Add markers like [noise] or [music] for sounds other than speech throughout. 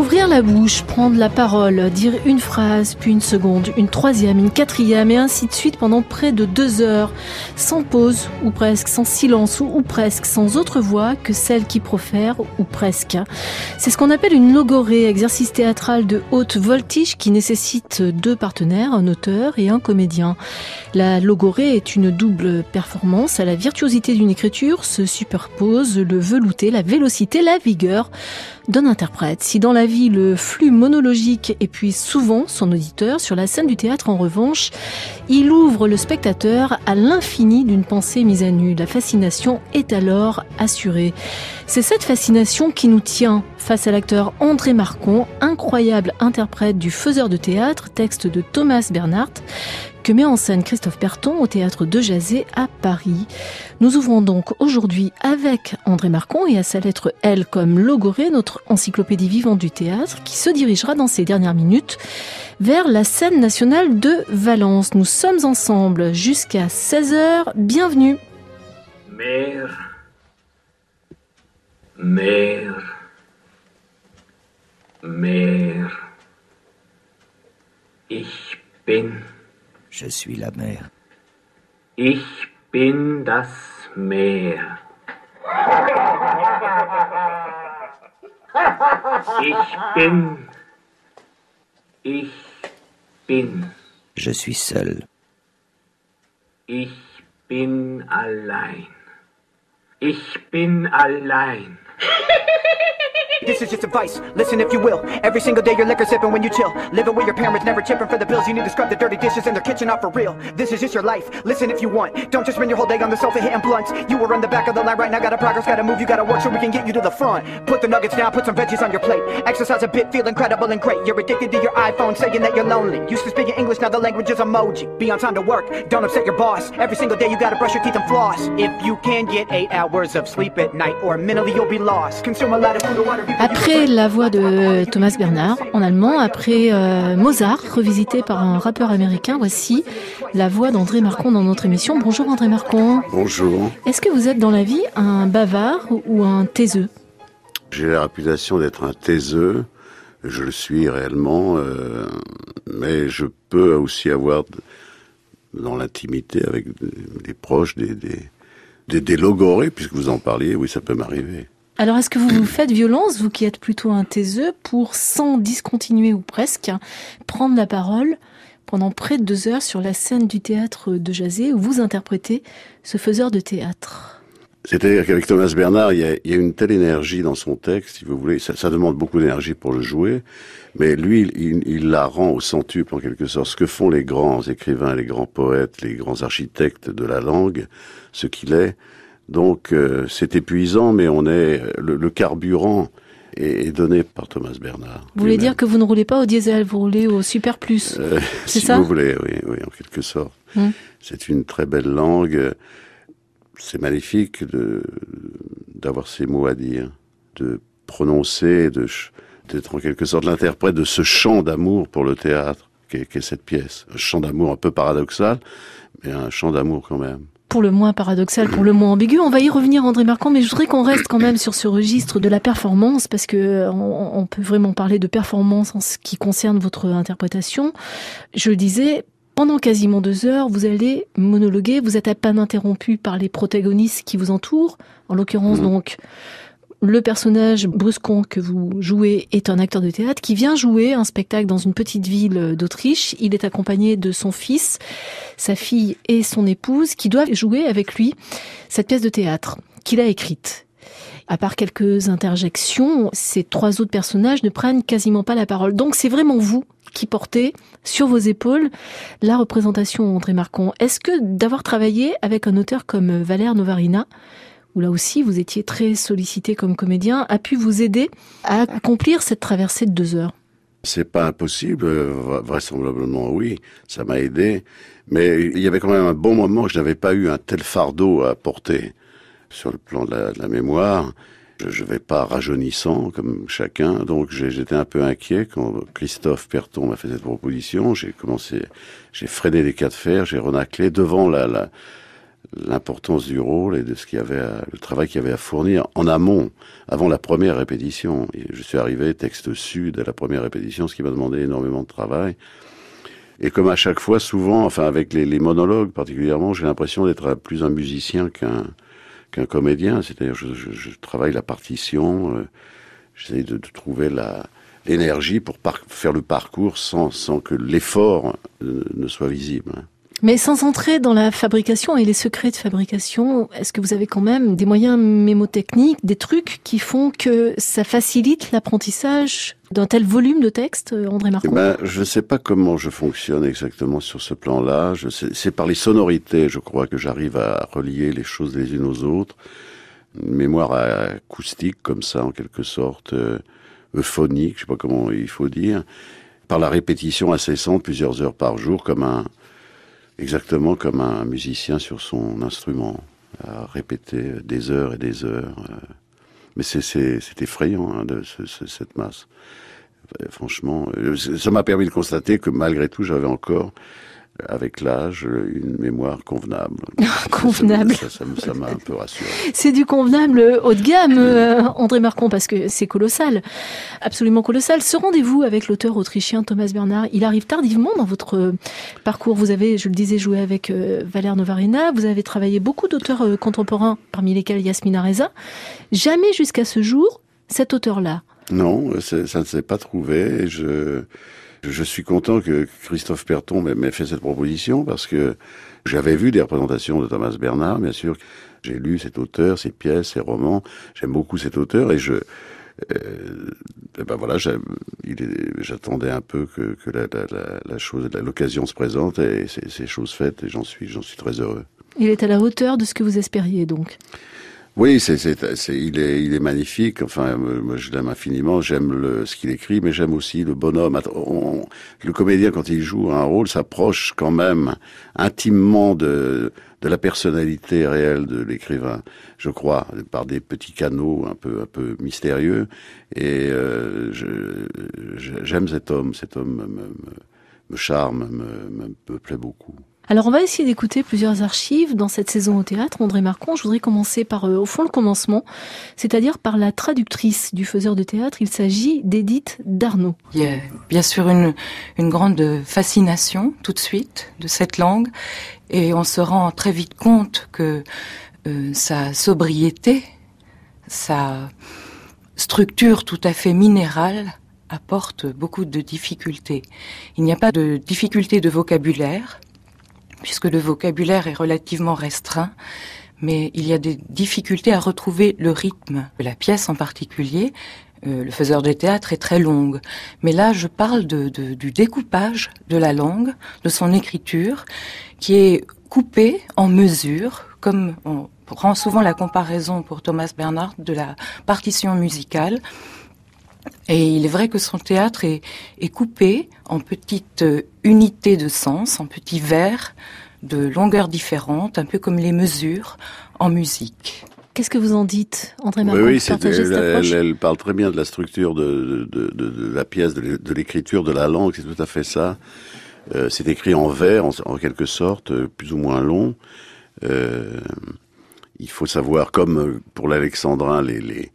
Ouvrir la bouche, prendre la parole, dire une phrase, puis une seconde, une troisième, une quatrième, et ainsi de suite pendant près de deux heures, sans pause, ou presque, sans silence, ou, ou presque, sans autre voix que celle qui profère, ou presque. C'est ce qu'on appelle une logorée, exercice théâtral de haute voltige qui nécessite deux partenaires, un auteur et un comédien. La logorée est une double performance. À la virtuosité d'une écriture se superpose le velouté, la vélocité, la vigueur d'un interprète. Si dans la vie le flux monologique épuise souvent son auditeur, sur la scène du théâtre en revanche, il ouvre le spectateur à l'infini d'une pensée mise à nu. La fascination est alors assurée. C'est cette fascination qui nous tient face à l'acteur André Marcon, incroyable interprète du Faiseur de théâtre, texte de Thomas Bernhardt, que met en scène Christophe Perton au théâtre de Jazé à Paris. Nous ouvrons donc aujourd'hui avec André Marcon et à sa lettre L comme logoré notre encyclopédie vivante du théâtre qui se dirigera dans ces dernières minutes vers la scène nationale de Valence. Nous sommes ensemble jusqu'à 16h. Bienvenue. Mère, mère, mère, Je suis la mer. Ich bin das Meer. Ich bin. Ich bin. Je suis seul. Ich bin allein. Ich bin allein. This is just advice, listen if you will. Every single day you're liquor sipping when you chill. Living with your parents, never chipping for the bills. You need to scrub the dirty dishes in their kitchen off for real. This is just your life, listen if you want. Don't just spend your whole day on the sofa hitting blunts. You were on the back of the line right now, gotta progress, gotta move, you gotta work so we can get you to the front. Put the nuggets down, put some veggies on your plate. Exercise a bit, feel incredible and great. You're addicted to your iPhone, saying that you're lonely. Used to speaking English, now the language is emoji. Be on time to work, don't upset your boss. Every single day you gotta brush your teeth and floss. If you can get eight hours of sleep at night, or mentally you'll be lost. Consume a lot of food or water. Après la voix de Thomas Bernard en allemand, après euh, Mozart, revisité par un rappeur américain, voici la voix d'André Marcon dans notre émission. Bonjour André Marcon. Bonjour. Est-ce que vous êtes dans la vie un bavard ou un taiseux? J'ai la réputation d'être un taiseux. Je le suis réellement, euh, mais je peux aussi avoir dans l'intimité avec des, proches des, des, des, des logorées, puisque vous en parliez. Oui, ça peut m'arriver. Alors est-ce que vous vous faites violence, vous qui êtes plutôt un taiseux, pour, sans discontinuer ou presque, prendre la parole pendant près de deux heures sur la scène du théâtre de Jazé où vous interprétez ce faiseur de théâtre? C'est-à-dire qu'avec Thomas Bernard, il y, a, une telle énergie dans son texte, si vous voulez. Ça, ça demande beaucoup d'énergie pour le jouer, mais lui, il, il la rend au centuple en quelque sorte. Ce que font les grands écrivains, les grands poètes, les grands architectes de la langue, ce qu'il est. Donc, euh, c'est épuisant, mais on est le, le carburant est, est donné par Thomas Bernard. Vous voulez dire que vous ne roulez pas au diesel, vous roulez au super plus Euh, C'est si ça vous voulez, oui, oui, en quelque sorte. Hmm. C'est une très belle langue. C'est magnifique d'avoir ces mots à dire, de prononcer, de d'être en quelque sorte l'interprète de ce chant d'amour pour le théâtre qu'est qu'est cette pièce. Un chant d'amour un peu paradoxal, mais un chant d'amour quand même. Pour le moins paradoxal, pour le moins ambigu. On va y revenir, André Marquand, mais je voudrais qu'on reste quand même sur ce registre de la performance, parce que euh, on, on peut vraiment parler de performance en ce qui concerne votre interprétation. Je le disais, pendant quasiment deux heures, vous allez monologuer, vous êtes à peine interrompu par les protagonistes qui vous entourent, en l'occurrence Mhm. donc le personnage bruscon que vous jouez est un acteur de théâtre qui vient jouer un spectacle dans une petite ville d'Autriche. Il est accompagné de son fils, sa fille et son épouse qui doivent jouer avec lui cette pièce de théâtre qu'il a écrite. À part quelques interjections, ces trois autres personnages ne prennent quasiment pas la parole. Donc c'est vraiment vous qui portez sur vos épaules la représentation, André Marcon. Est-ce que d'avoir travaillé avec un auteur comme Valère Novarina, où là aussi vous étiez très sollicité comme comédien, a pu vous aider à accomplir cette traversée de deux heures C'est pas impossible, euh, vraisemblablement oui, ça m'a aidé, mais il y avait quand même un bon moment que je n'avais pas eu un tel fardeau à porter sur le plan de la, mémoire. Je ne vais pas rajeunissant comme chacun, donc j'étais un peu inquiet quand Christophe Perton m'a fait cette proposition. J'ai commencé, j'ai freiné les cas de fer, j'ai renaclé devant la- l'importance du rôle et de ce qu'il y avait, le travail qu'il y avait à fournir en amont, avant la première répétition. Je suis arrivé texte sud à la première répétition, ce qui m'a demandé énormément de travail. Et comme à chaque fois, souvent, enfin avec les, monologues particulièrement, j'ai l'impression d'être plus un musicien qu'un qu'un comédien. C'est-à-dire, je, je- travaille la partition, euh, j'essaie de, trouver la l'énergie pour faire le parcours sans, sans que l'effort euh, ne soit visible. Mais sans entrer dans la fabrication et les secrets de fabrication, est-ce que vous avez quand même des moyens mémotechniques, des trucs qui font que ça facilite l'apprentissage d'un tel volume de texte, euh, André Eh Marcon ben, je ne sais pas comment je fonctionne exactement sur ce plan-là. C'est par les sonorités, je crois, que j'arrive à relier les choses les unes aux autres. Une mémoire acoustique, comme ça, en quelque sorte, euh, euphonique, je sais pas comment il faut dire, par la répétition incessante, plusieurs heures par jour, comme un, exactement comme un musicien sur son instrument, à répéter des heures et des heures. euh. Mais c'est- effrayant, hein, de ce- ce- cette masse. Euh, Franchement, euh, ça m'a permis de constater que malgré tout, j'avais encore, avec l'âge, une mémoire convenable. [laughs] Convenable. Ça m'a un peu rassuré. C'est du convenable haut de gamme, euh, André Marcon, parce que c'est colossal, absolument colossal. Ce rendez-vous avec l'auteur autrichien Thomas Bernard, il arrive tardivement dans votre parcours. Vous avez, je le disais, joué avec euh, Valère Novarina, vous avez travaillé beaucoup d'auteurs euh, contemporains, parmi lesquels Yasmina Reza. Jamais jusqu'à ce jour, cet auteur-là. Non, ça ne s'est pas trouvé. Je, je suis content que Christophe Perton m'ait- fait cette proposition parce que j'avais vu des représentations de Thomas Bernard, bien sûr. J'ai lu cet auteur, ses pièces, ses romans. J'aime beaucoup cet auteur et je, euh, eh ben voilà, j'attendais un peu que, la, chose, l'occasion se présente et c'est chose faite et j'en suis très heureux. Il est à la hauteur de ce que vous espériez, donc? Oui, c'est, c'est, c'est- il est, il est magnifique. Enfin, moi, je l'aime infiniment. J'aime ce qu'il écrit, mais j'aime aussi le bonhomme. Le comédien, quand il joue un rôle, s'approche quand même intimement de, la personnalité réelle de l'écrivain. Je crois, par des petits canaux un peu, un peu mystérieux. Et euh, je, j'aime cet homme. Cet homme me, me, me charme, me, me, me plaît beaucoup. Alors on va essayer d'écouter plusieurs archives dans cette saison au théâtre. André Marcon, je voudrais commencer par, euh, au fond, le commencement, c'est-à-dire par la traductrice du faiseur de théâtre. Il s'agit d'Edith Darnaud. Il y a bien sûr une, grande fascination tout de suite de cette langue et on se rend très vite compte que euh, sa sobriété, sa structure tout à fait minérale apporte beaucoup de difficultés. Il n'y a pas de difficulté de vocabulaire, puisque le vocabulaire est relativement restreint, mais il y a des difficultés à retrouver le rythme. La pièce en particulier, euh, le faiseur de théâtre est très longue. Mais là, je parle de, de- du découpage de la langue, de son écriture, qui est coupée en mesures, comme on prend souvent la comparaison pour Thomas Bernard de la partition musicale. Et il est vrai que son théâtre est, est coupé en petites euh, unités de sens, en petits vers de longueurs différentes, un peu comme les mesures en musique. Qu'est-ce que vous en dites, André Oui, Marcon oui, partagez cette elle, approche elle- elle parle très bien de la structure de, de, de, de la pièce, de l'é- de l'écriture, de la langue, c'est tout à fait ça. Euh, c'est écrit en vers, en, en quelque sorte, euh, plus ou moins long. Euh, il faut savoir, comme pour l'alexandrin, les, les,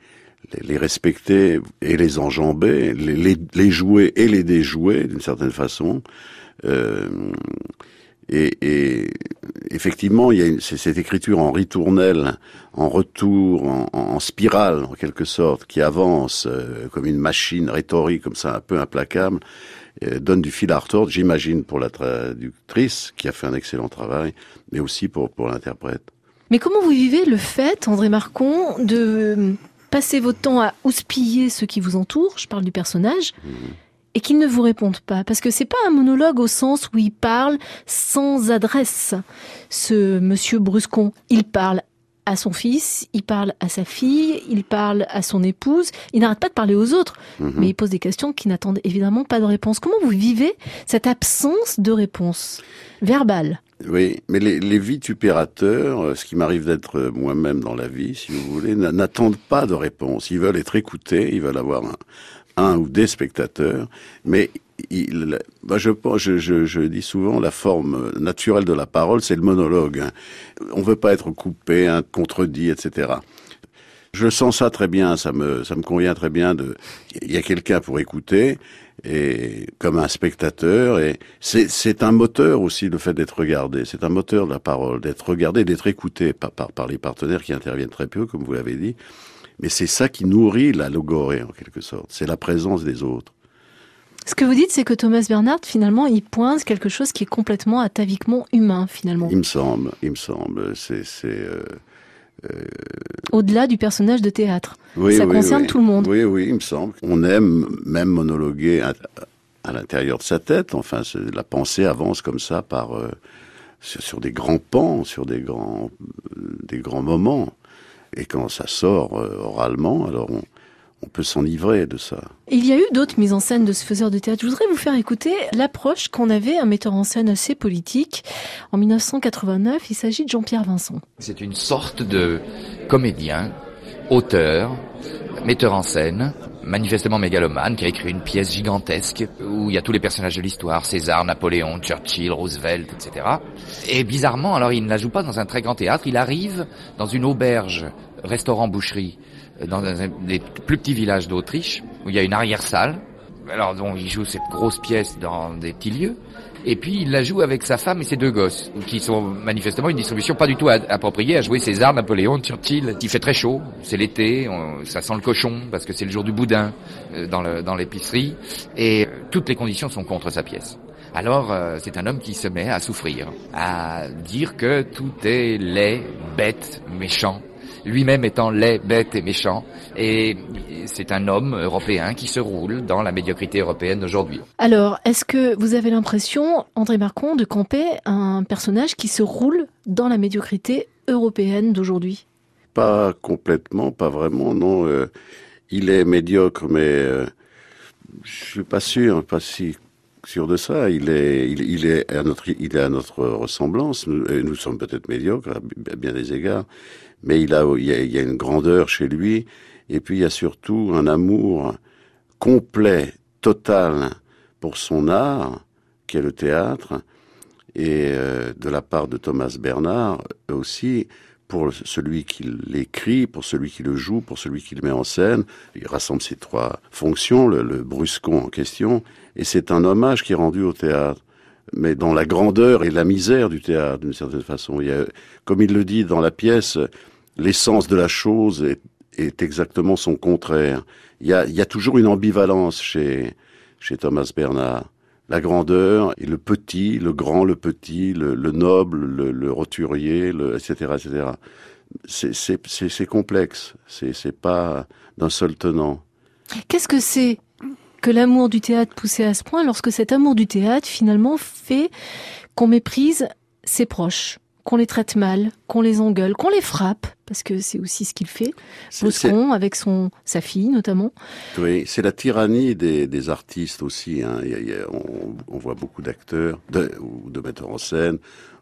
les, respecter et les enjamber, les, jouer et les déjouer, d'une certaine façon. Euh, et, effectivement, il y a cette écriture en ritournelle, en retour, en, spirale, en quelque sorte, qui avance euh, comme une machine rhétorique, comme ça, un peu implacable, euh, donne du fil à retordre, j'imagine, pour la traductrice, qui a fait un excellent travail, mais aussi pour l'interprète. Mais comment vous vivez le fait, André Marcon, de passer votre temps à houspiller ceux qui vous entourent, je parle du personnage, et qu'ils ne vous répondent pas Parce que c'est pas un monologue au sens où il parle sans adresse. Ce monsieur Bruscon, il parle à son fils, il parle à sa fille, il parle à son épouse. Il n'arrête pas de parler aux autres, Mhm. mais il pose des questions qui n'attendent évidemment pas de réponse. Comment vous vivez cette absence de réponse verbale? Oui, mais les, vitupérateurs, euh, ce qui m'arrive d'être euh, moi-même dans la vie, si vous voulez, n'a- n'attendent pas de réponse. Ils veulent être écoutés, ils veulent avoir un, ou des spectateurs, mais il, bah, je, dis souvent la forme naturelle de la parole, c'est le monologue. hein. On veut pas être coupé, contredit, etc. Je sens ça très bien, ça me, ça me convient très bien de, il y a quelqu'un pour écouter, et comme un spectateur, et c'est, c'est un moteur aussi le fait d'être regardé, c'est un moteur de la parole, d'être regardé, d'être écouté par, par, par les partenaires qui interviennent très peu, comme vous l'avez dit, mais c'est ça qui nourrit la logorée en quelque sorte, c'est la présence des autres. Ce que vous dites, c'est que Thomas Bernard, finalement, il pointe quelque chose qui est complètement ataviquement humain, finalement, Il me semble, il me semble, c'est, c'est, euh, au-delà du personnage de théâtre. Oui, Ça oui, concerne oui. tout le monde. Oui, oui, il me semble. On aime même monologuer à, à l'intérieur de sa tête. Enfin, la pensée avance comme ça par euh, sur, sur des grands pans, sur des grands euh, des grands moments. Et quand ça sort euh, oralement, alors on, on peut s'enivrer de ça. Il y a eu d'autres mises en scène de ce faiseur de théâtre. Je voudrais vous faire écouter l'approche qu'en avait un metteur en scène assez politique. En 1989, il s'agit de Jean-Pierre Vincent. C'est une sorte de comédien, auteur, metteur en scène, manifestement mégalomane, qui a écrit une pièce gigantesque où il y a tous les personnages de l'histoire, César, Napoléon, Churchill, Roosevelt, etc. Et bizarrement, alors il ne la joue pas dans un très grand théâtre, il arrive dans une auberge, restaurant, boucherie, dans un des plus petits villages d'Autriche, où il y a une arrière-salle. Alors donc il joue cette grosse pièce dans des petits lieux. Et puis il la joue avec sa femme et ses deux gosses, qui sont manifestement une distribution pas du tout appropriée à jouer César, Napoléon, Churchill. Il fait très chaud, c'est l'été, ça sent le cochon parce que c'est le jour du boudin euh, dans l'épicerie, et euh, toutes les conditions sont contre sa pièce. Alors euh, c'est un homme qui se met à souffrir, à dire que tout est laid, bête, méchant, lui-même étant laid, bête et méchant, et c'est un homme européen qui se roule dans la médiocrité européenne d'aujourd'hui. Alors, est-ce que vous avez l'impression, André Marcon, de camper un personnage qui se roule dans la médiocrité européenne d'aujourd'hui? Pas complètement, pas vraiment, non. euh, il est médiocre, mais euh, je suis pas sûr, pas si sûr de ça. Il est, il, il est à notre, il est à notre ressemblance. Nous, et nous sommes peut-être médiocres à bien des égards, mais il a, il y a, une grandeur chez lui. Et puis il y a surtout un amour complet, total pour son art, qui est le théâtre, et euh, de la part de Thomas Bernard aussi pour celui qui l'écrit, pour celui qui le joue, pour celui qui le met en scène. Il rassemble ces trois fonctions, le, le bruscon en question, et c'est un hommage qui est rendu au théâtre. Mais dans la grandeur et la misère du théâtre, d'une certaine façon. Il y a, comme il le dit dans la pièce, l'essence de la chose est, est exactement son contraire. Il y, a, il y a toujours une ambivalence chez, chez Thomas Bernard. La grandeur et le petit, le grand, le petit, le, le noble, le, le roturier, le, etc., etc. C'est- complexe. C'est pas d'un seul tenant. Qu'est-ce que c'est que l'amour du théâtre poussé à ce point lorsque cet amour du théâtre finalement fait qu'on méprise ses proches, qu'on les traite mal, qu'on les engueule, qu'on les frappe, parce que c'est aussi ce qu'il fait, Boscon avec son, sa fille notamment. Oui, c'est la tyrannie des, des artistes aussi. Hein. Il y a- il y a- on, on voit beaucoup d'acteurs, de, ou de metteurs en scène,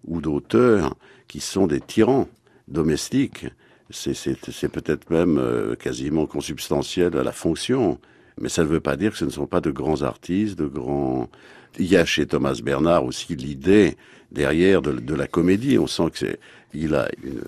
ou d'auteurs qui sont des tyrans domestiques. C'est peut-être même euh, quasiment consubstantiel à la fonction. Mais ça ne veut pas dire que ce ne sont pas de grands artistes, de grands... Il y a chez Thomas Bernard aussi l'idée derrière de, de la comédie. On sent que c'est, il a une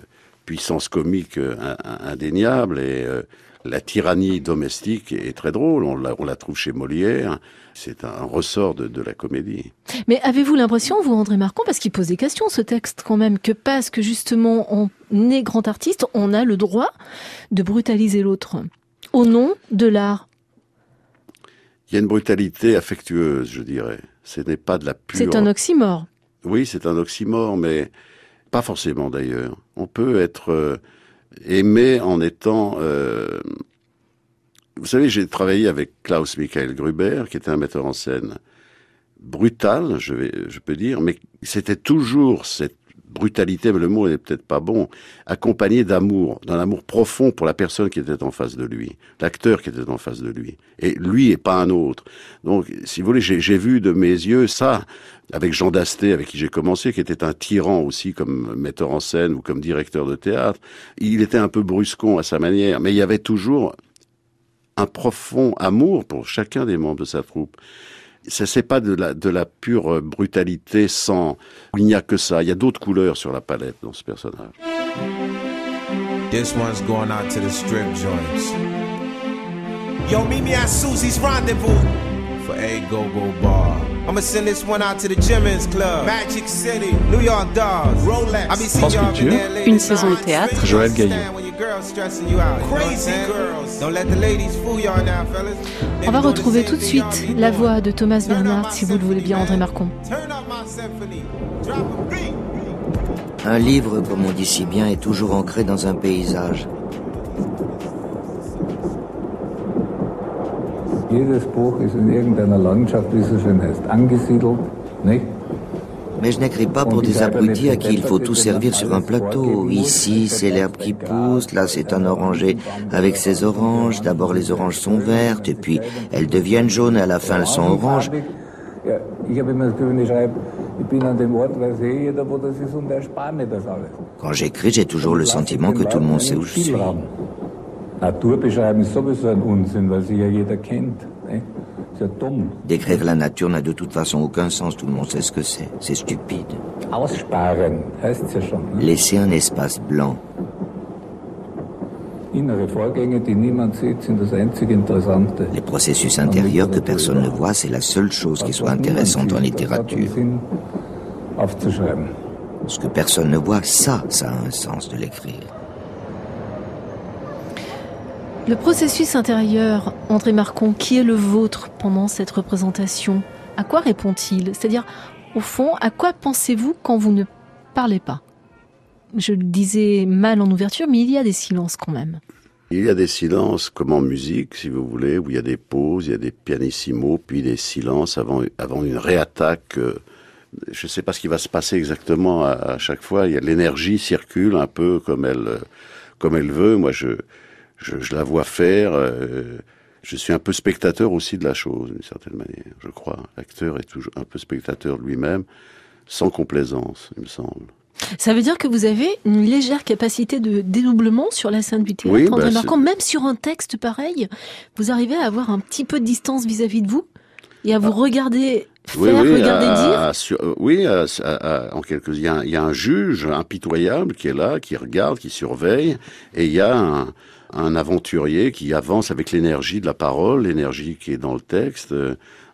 puissance comique euh, in- in- indéniable et euh, la tyrannie domestique est très drôle. On la, on la trouve chez Molière. C'est un ressort de, de la comédie. Mais avez-vous l'impression, vous André Marcon, parce qu'il pose des questions ce texte quand même, que parce que justement on est grand artiste, on a le droit de brutaliser l'autre au nom de l'art? Il y a une brutalité affectueuse, je dirais. Ce n'est pas de la pure. C'est un oxymore. Oui, c'est un oxymore, mais pas forcément d'ailleurs. On peut être euh, aimé en étant. euh, Vous savez, j'ai travaillé avec Klaus Michael Gruber, qui était un metteur en scène brutal, je, peux dire, mais c'était toujours cette brutalité, mais le mot n'est peut-être pas bon, accompagné d'amour, d'un amour profond pour la personne qui était en face de lui, l'acteur qui était en face de lui, et lui et pas un autre. Donc, si vous voulez, j'ai vu de mes yeux ça, avec Jean Dasté, avec qui j'ai commencé, qui était un tyran aussi comme metteur en scène ou comme directeur de théâtre. Il était un peu bruscon à sa manière, mais il y avait toujours un profond amour pour chacun des membres de sa troupe. Ce n'est pas de la, de la pure brutalité sans... Il n'y a que ça. Il y a d'autres couleurs sur la palette dans ce personnage. This one's going out to the strip joints. Yo, meet me at Susie's Rendezvous for a go-go bar. I'ma send this one out to the Jimmins Club, Magic City, New York Dolls, Rolex. I be seeing y'all Une saison de théâtre. Joël Gaillot. When your girl's stressing you out, you know what I'm Crazy saying? girls. Don't let the ladies fool y'all now, fellas. They On va retrouver tout de suite la voix de Thomas Bernard, si vous le voulez bien, André. Marcon. Un livre, comme on dit si bien, est toujours ancré dans un paysage. Jedes Buch ist in irgendeiner Landschaft, wie es so schön heißt, angesiedelt, nicht? Mais je n'écris pas pour des abrutis à qui il faut tout servir sur un plateau. Ici, c'est l'herbe qui pousse, là, c'est un oranger avec ses oranges. D'abord, les oranges sont vertes, et puis elles deviennent jaunes, et à la fin, elles sont oranges. Quand j'écris, j'ai toujours le sentiment que tout le monde sait où je suis. Décrire la nature n'a de toute façon aucun sens, tout le monde sait ce que c'est. C'est stupide. Schon. Ne? Laisser un espace blanc. Les processus intérieurs que personne ne voit, c'est la seule chose qui soit intéressante en littérature. Ce que personne ne voit, ça, ça a un sens de l'écrire. Le processus intérieur, André Marcon, qui est le vôtre pendant cette représentation À quoi répond-il? C'est-à-dire, au fond, à quoi pensez-vous quand vous ne parlez pas? Je le disais mal en ouverture, mais il y a des silences quand même. Il y a des silences, comme en musique, si vous voulez, où il y a des pauses, il y a des pianissimos, puis des silences avant, avant une réattaque. euh, Je ne sais pas ce qui va se passer exactement à, à chaque fois. Il y a l'énergie circule un peu comme elle, comme elle veut. Moi, je, je, je la vois faire. euh, je suis un peu spectateur aussi de la chose, d'une certaine manière, je crois. L'acteur est toujours un peu spectateur de lui-même, sans complaisance, il me semble. Ça veut dire que vous avez une légère capacité de dédoublement sur la scène du théâtre, Oui, André Marcon. Même sur un texte pareil, vous arrivez à avoir un petit peu de distance vis-à-vis de vous et à vous regarder faire, regarder à- dire. à- sur- euh, oui, à- en quelque il y, y a un juge impitoyable qui est là, qui regarde, qui surveille, et il y a un, un aventurier qui avance avec l'énergie de la parole, l'énergie qui est dans le texte.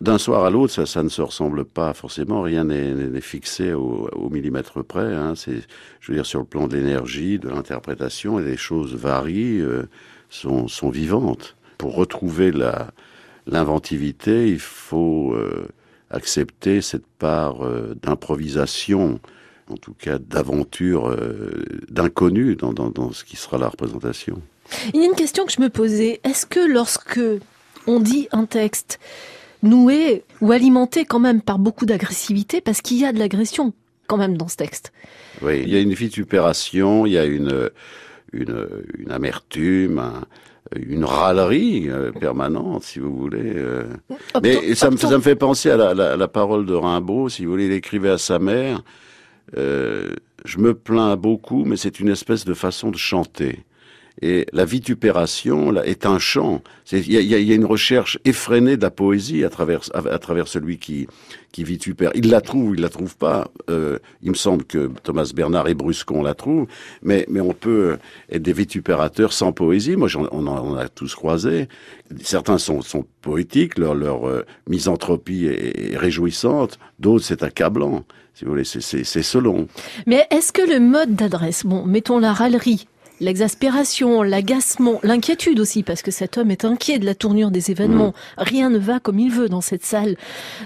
D'un soir à l'autre, ça, ne se ressemble pas forcément. Rien n'est fixé au, millimètre près. Hein. Je veux dire, sur le plan de l'énergie, de l'interprétation, les choses varient, euh, sont, vivantes. Pour retrouver la l'inventivité, il faut euh, accepter cette part euh, d'improvisation, en tout cas d'aventure, d'inconnu dans ce qui sera la représentation. Il y a une question que je me posais. Est-ce que lorsque on dit un texte noué ou alimenté quand même par beaucoup d'agressivité, parce qu'il y a de l'agression quand même dans ce texte, Oui, il y a une vitupération, il y a une, une, une amertume, un- une râlerie euh, permanente, si vous voulez. euh. Mais ça me, ça me fait penser à la, la- la parole de Rimbaud, si vous voulez, il écrivait à sa mère, euh, je me plains beaucoup, mais c'est une espèce de façon de chanter. Et la vitupération là, est un chant. Il y a, une recherche effrénée de la poésie à travers, à, travers celui qui, qui vitupère. Il la trouve ou il la trouve pas. Euh, il me semble que Thomas Bernard et Bruscon la trouvent, mais, mais on peut être des vitupérateurs sans poésie. Moi, on, en a tous croisé. Certains sont, poétiques, leur, leur euh, misanthropie est, est réjouissante. D'autres, c'est accablant. Si vous voulez, c'est selon. Mais est-ce que le mode d'adresse, bon, mettons la râlerie, l'exaspération, l'agacement, l'inquiétude aussi, parce que cet homme est inquiet de la tournure des événements. Mm. Rien ne va comme il veut dans cette salle,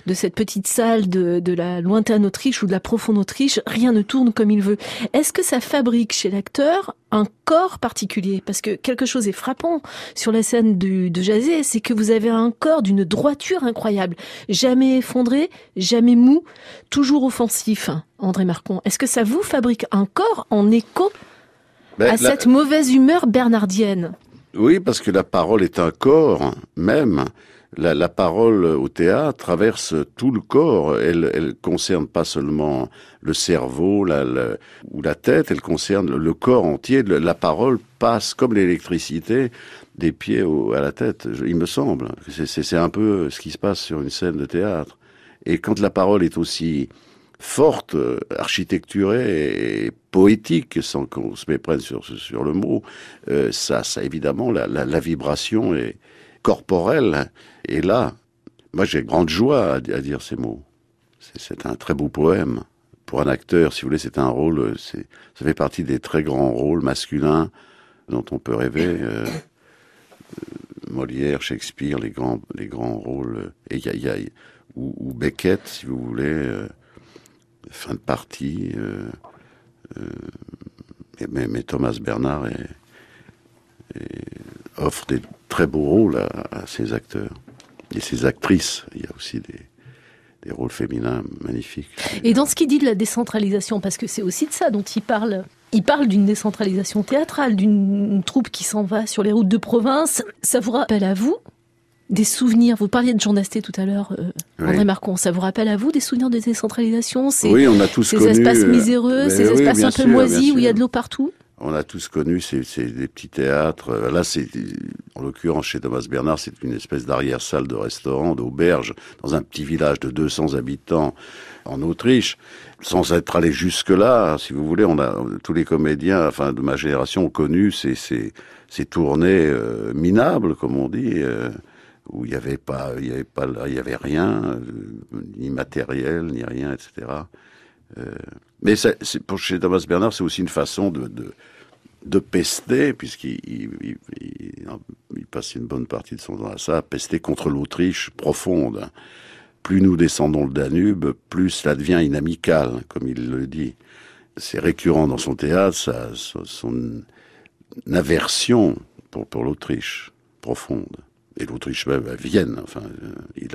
de cette petite salle de, de la lointaine Autriche ou de la profonde Autriche. Rien ne tourne comme il veut. Est-ce que ça fabrique chez l'acteur un corps particulier? Parce que quelque chose est frappant sur la scène du, de Jazé, c'est que vous avez un corps d'une droiture incroyable. Jamais effondré, jamais mou, toujours offensif, André Marcon. Est-ce que ça vous fabrique un corps en écho Ben, à la- cette mauvaise humeur bernardienne Oui, parce que la parole est un corps même. La, la parole au théâtre traverse tout le corps. Elle, elle concerne pas seulement le cerveau la, ou la tête, elle concerne le, le corps entier. Le- La parole passe comme l'électricité des pieds au- à la tête, il me semble. C'est un peu ce qui se passe sur une scène de théâtre. Et quand la parole est aussi forte, euh, architecturée et poétique, sans qu'on se méprenne sur, sur le mot, euh, ça, ça évidemment, la, la, vibration est corporelle. Et là, moi j'ai grande joie à, di- à dire ces mots. C'est- un très beau poème. Pour un acteur, si vous voulez, c'est un rôle, euh, ça fait partie des très grands rôles masculins dont on peut rêver. Molière, Shakespeare, les grands, les grands rôles. Et y a, ou, Beckett, si vous voulez, fin de partie. euh, euh, mais, Thomas Bernard offre des très beaux rôles à, à ses acteurs et ses actrices. Il y a aussi des, des rôles féminins magnifiques. Et dans ce qu'il dit de la décentralisation, parce que c'est aussi de ça dont il parle. Il parle d'une décentralisation théâtrale, d'une troupe qui s'en va sur les routes de province. Ça vous rappelle à vous des souvenirs Vous parliez de Jean Dasté tout à l'heure, euh, Oui. André Marcon. Ça vous rappelle à vous des souvenirs de décentralisation ces, Oui, on a tous ces connu, espaces euh, miséreux, mais ces oui, espaces un peu sûr, moisis où il y a de l'eau partout? On a tous connu ces, ces- des petits théâtres. Euh, Là, c'est en l'occurrence chez Thomas Bernard, c'est une espèce d'arrière-salle de restaurant, d'auberge, dans un petit village de 200 habitants en Autriche. Sans être allé jusque-là, si vous voulez, on a tous les comédiens, enfin de ma génération, ont connu ces, ces, ces tournées euh, minables, comme on dit. euh, où il n'y avait pas, il y avait pas, il avait rien, euh, ni matériel, ni rien, etc. Euh, mais pour chez Thomas Bernard, c'est aussi une façon de, de, de pester, puisqu'il il, passe une bonne partie de son temps à ça, à pester contre l'Autriche profonde. Plus nous descendons le Danube, plus cela devient inamical, comme il le dit. C'est récurrent dans son théâtre, sa- son aversion pour, pour l'Autriche profonde. Et l'Autriche même, à Vienne, enfin, euh,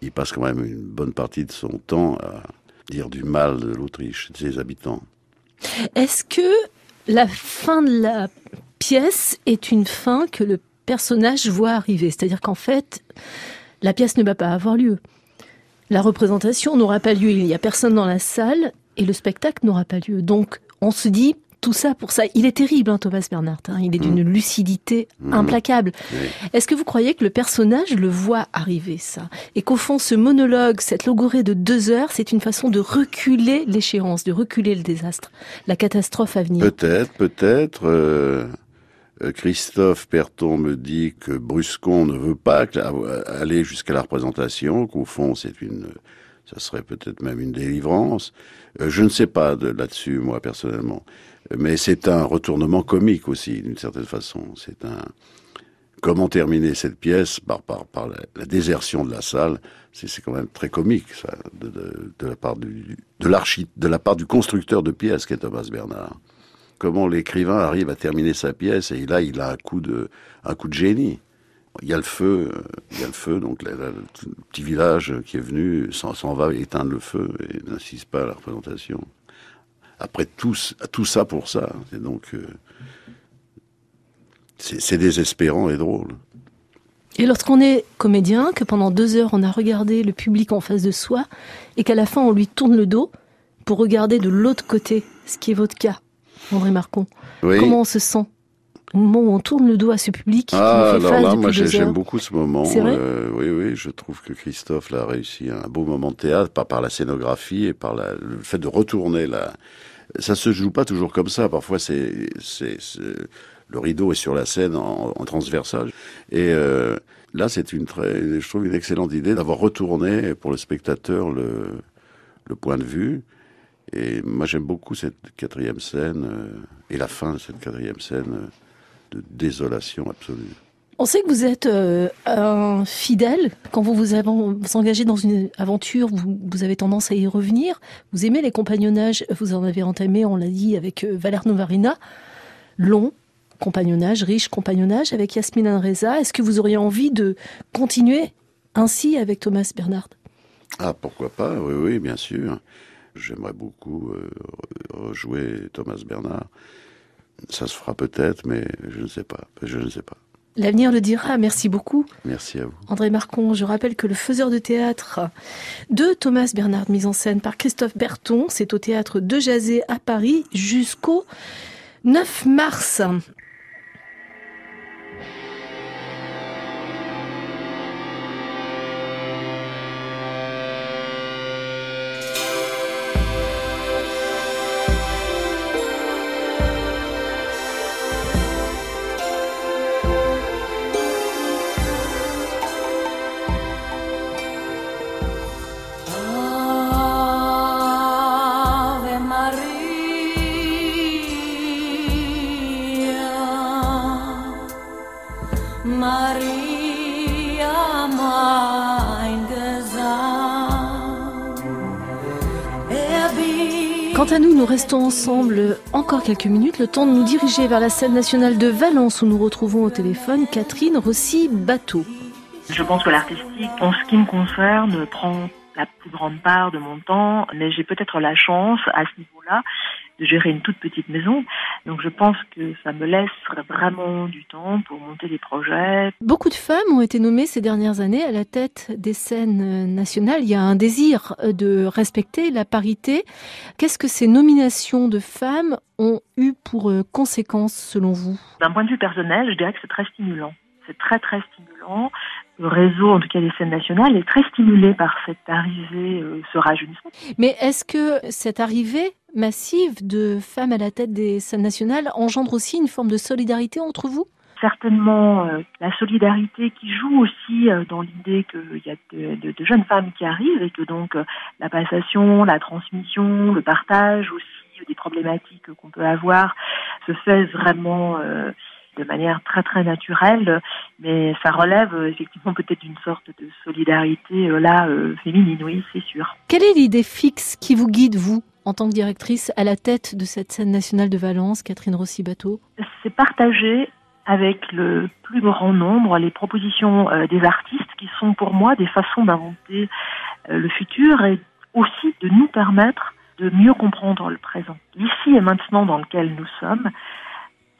il passe quand même une bonne partie de son temps à dire du mal de l'Autriche, de ses habitants. Est-ce que la fin de la pièce est une fin que le personnage voit arriver? C'est-à-dire qu'en fait, la pièce ne va pas avoir lieu. La représentation n'aura pas lieu, il n'y a personne dans la salle et le spectacle n'aura pas lieu. Donc on se dit, tout ça pour ça. Il est terrible, hein, Thomas Bernard. hein. Il est d'une lucidité Mhm. implacable. Oui. Est-ce que vous croyez que le personnage le voit arriver, ça? Et qu'au fond, ce monologue, cette logorée de deux heures, c'est une façon de reculer l'échéance, de reculer le désastre, la catastrophe à venir? Peut-être, peut-être. euh, euh, Christophe Perton me dit que Bruscon ne veut pas la- aller jusqu'à la représentation, qu'au fond c'est une, ça serait peut-être même une délivrance. Euh, je ne sais pas de là-dessus moi personnellement, mais c'est un retournement comique aussi d'une certaine façon. C'est un comment terminer cette pièce par par la, désertion de la salle. C'est quand même très comique ça de, la part du de de la part du constructeur de pièces qu'est Thomas Bernard comment l'écrivain arrive à terminer sa pièce et là il a un coup de un coup de génie. Il y a le feu, euh, il y a le feu, donc le petit village qui est venu s'en va éteindre le feu et n'insiste pas à la représentation. Après tout, tout ça pour ça, c'est donc euh, c'est c'est désespérant et drôle. Et lorsqu'on est comédien, que pendant deux heures on a regardé le public en face de soi, et qu'à la fin on lui tourne le dos pour regarder de l'autre côté, ce qui est votre cas, André Marcon, Oui. comment on se sent? Au moment où on tourne le dos à ce public qui Ah, nous fait alors face là, moi j'aime beaucoup ce moment. C'est vrai Euh, oui, oui, je trouve que Christophe là, a réussi un beau moment de théâtre par, par la scénographie et par la, le fait de retourner la. Ça se joue pas toujours comme ça. Parfois, c'est, le rideau est sur la scène en, en transversage. Et euh, là, c'est une très, je trouve une excellente idée d'avoir retourné pour le spectateur le, le point de vue Et moi, j'aime beaucoup cette quatrième scène euh, et la fin de cette quatrième scène euh, de désolation absolue. On sait que vous êtes euh, un fidèle. Quand vous vous, engagez dans une aventure, vous, vous avez tendance à y revenir. Vous aimez les compagnonnages. Vous en avez entamé, on l'a dit, avec euh, Valère Novarina. Long compagnonnage, riche compagnonnage avec Yasmine Reza. Est-ce que vous auriez envie de continuer ainsi avec Thomas Bernard Ah, pourquoi pas? Oui, oui, bien sûr. J'aimerais beaucoup euh, rejouer Thomas Bernard. Ça se fera peut-être, mais je ne sais pas. Je ne sais pas. L'avenir le dira. Merci beaucoup. Merci à vous. André Marcon, je rappelle que le faiseur de théâtre de Thomas Bernard, mise en scène par Christophe Berton, c'est au théâtre de Jazé à Paris jusqu'au 9 mars. Quant à nous, nous restons ensemble encore quelques minutes, le temps de nous diriger vers la scène nationale de Valence où nous retrouvons au téléphone Catherine Rossi-Bateau. Je pense que l'artistique, en ce qui me concerne, prend la plus grande part de mon temps, mais j'ai peut-être la chance, à ce niveau-là, de gérer une toute petite maison. Donc je pense que ça me laisse vraiment du temps pour monter des projets. Beaucoup de femmes ont été nommées ces dernières années à la tête des scènes euh, nationales. Il y a un désir euh, de respecter la parité. Qu'est-ce que ces nominations de femmes ont eu pour euh, conséquence selon vous? D'un point de vue personnel, je dirais que c'est très stimulant. C'est très très stimulant. Le réseau, en tout cas des scènes nationales, est très stimulé par cette arrivée, euh, ce rajeunissement. Mais est-ce que cette arrivée massive de femmes à la tête des scènes nationales engendre aussi une forme de solidarité entre vous? Certainement euh, la solidarité qui joue aussi euh, dans l'idée qu'il y a de, de, de, jeunes femmes qui arrivent et que donc euh, la passation, la transmission, le partage aussi des problématiques qu'on peut avoir se fait vraiment de manière très très naturelle, mais ça relève effectivement peut-être d'une sorte de solidarité là féminine, oui, c'est sûr. Quelle est l'idée fixe qui vous guide vous en tant que directrice à la tête de cette scène nationale de Valence, Catherine Rossi-Bateau? C'est partager avec le plus grand nombre les propositions euh, des artistes qui sont pour moi des façons d'inventer euh, le futur et aussi de nous permettre de mieux comprendre le présent. L'ici et maintenant dans lequel nous sommes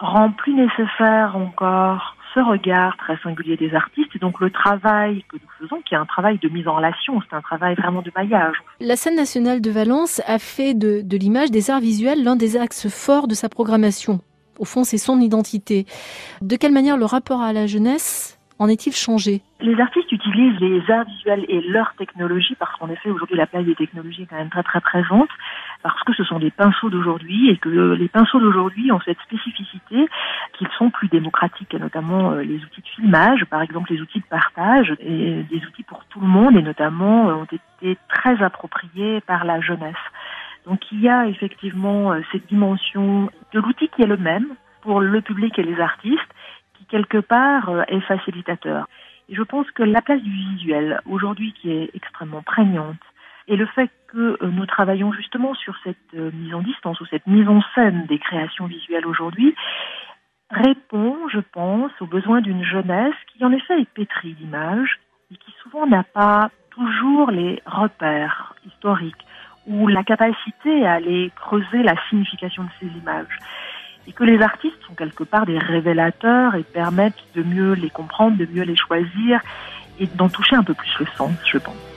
rend plus nécessaire encore ce regard très singulier des artistes et donc le travail que nous faisons, qui est un travail de mise en relation, c'est un travail vraiment de maillage. La scène nationale de Valence a fait de, de l'image des arts visuels l'un des axes forts de sa programmation. Au fond, c'est son identité. De quelle manière le rapport à la jeunesse en est-il changé? Les artistes utilisent les arts visuels et leur technologie, parce qu'en effet, aujourd'hui, la place des technologies est quand même très très présente, parce que ce sont des pinceaux d'aujourd'hui et que les pinceaux d'aujourd'hui ont cette spécificité qu'ils sont plus démocratiques, notamment les outils de filmage, par exemple les outils de partage, et des outils pour tout le monde, et notamment ont été très appropriés par la jeunesse. Donc il y a effectivement cette dimension de l'outil qui est le même pour le public et les artistes, qui quelque part est facilitateur. Et je pense que la place du visuel, aujourd'hui qui est extrêmement prégnante, et le fait que nous travaillons justement sur cette mise en distance ou cette mise en scène des créations visuelles aujourd'hui, répond, je pense, aux besoins d'une jeunesse qui en effet est pétrie d'images et qui souvent n'a pas toujours les repères historiques ou la capacité à aller creuser la signification de ces images. Et que les artistes sont quelque part des révélateurs et permettent de mieux les comprendre, de mieux les choisir et d'en toucher un peu plus le sens, je pense.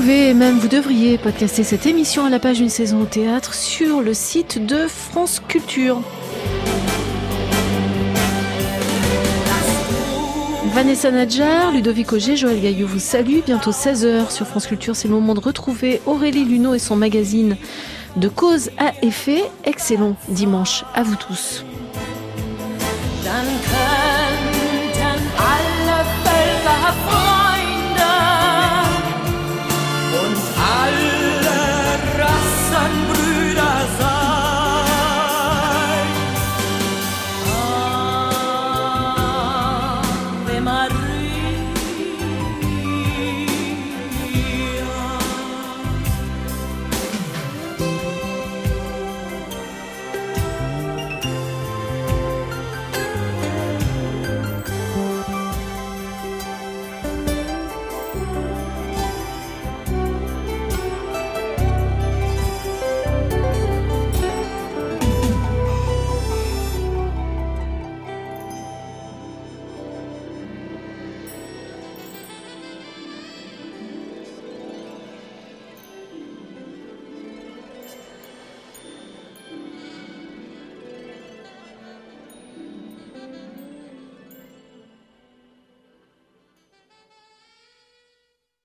Vous pouvez, même vous devriez podcaster cette émission à la page Une saison au théâtre sur le site de France Culture. Vanessa Nadjar, Ludovic Auger, Joël Gaillot vous salue. Bientôt 16h sur France Culture, c'est le moment de retrouver Aurélie Luneau et son magazine de cause à effet. Excellent dimanche à vous tous.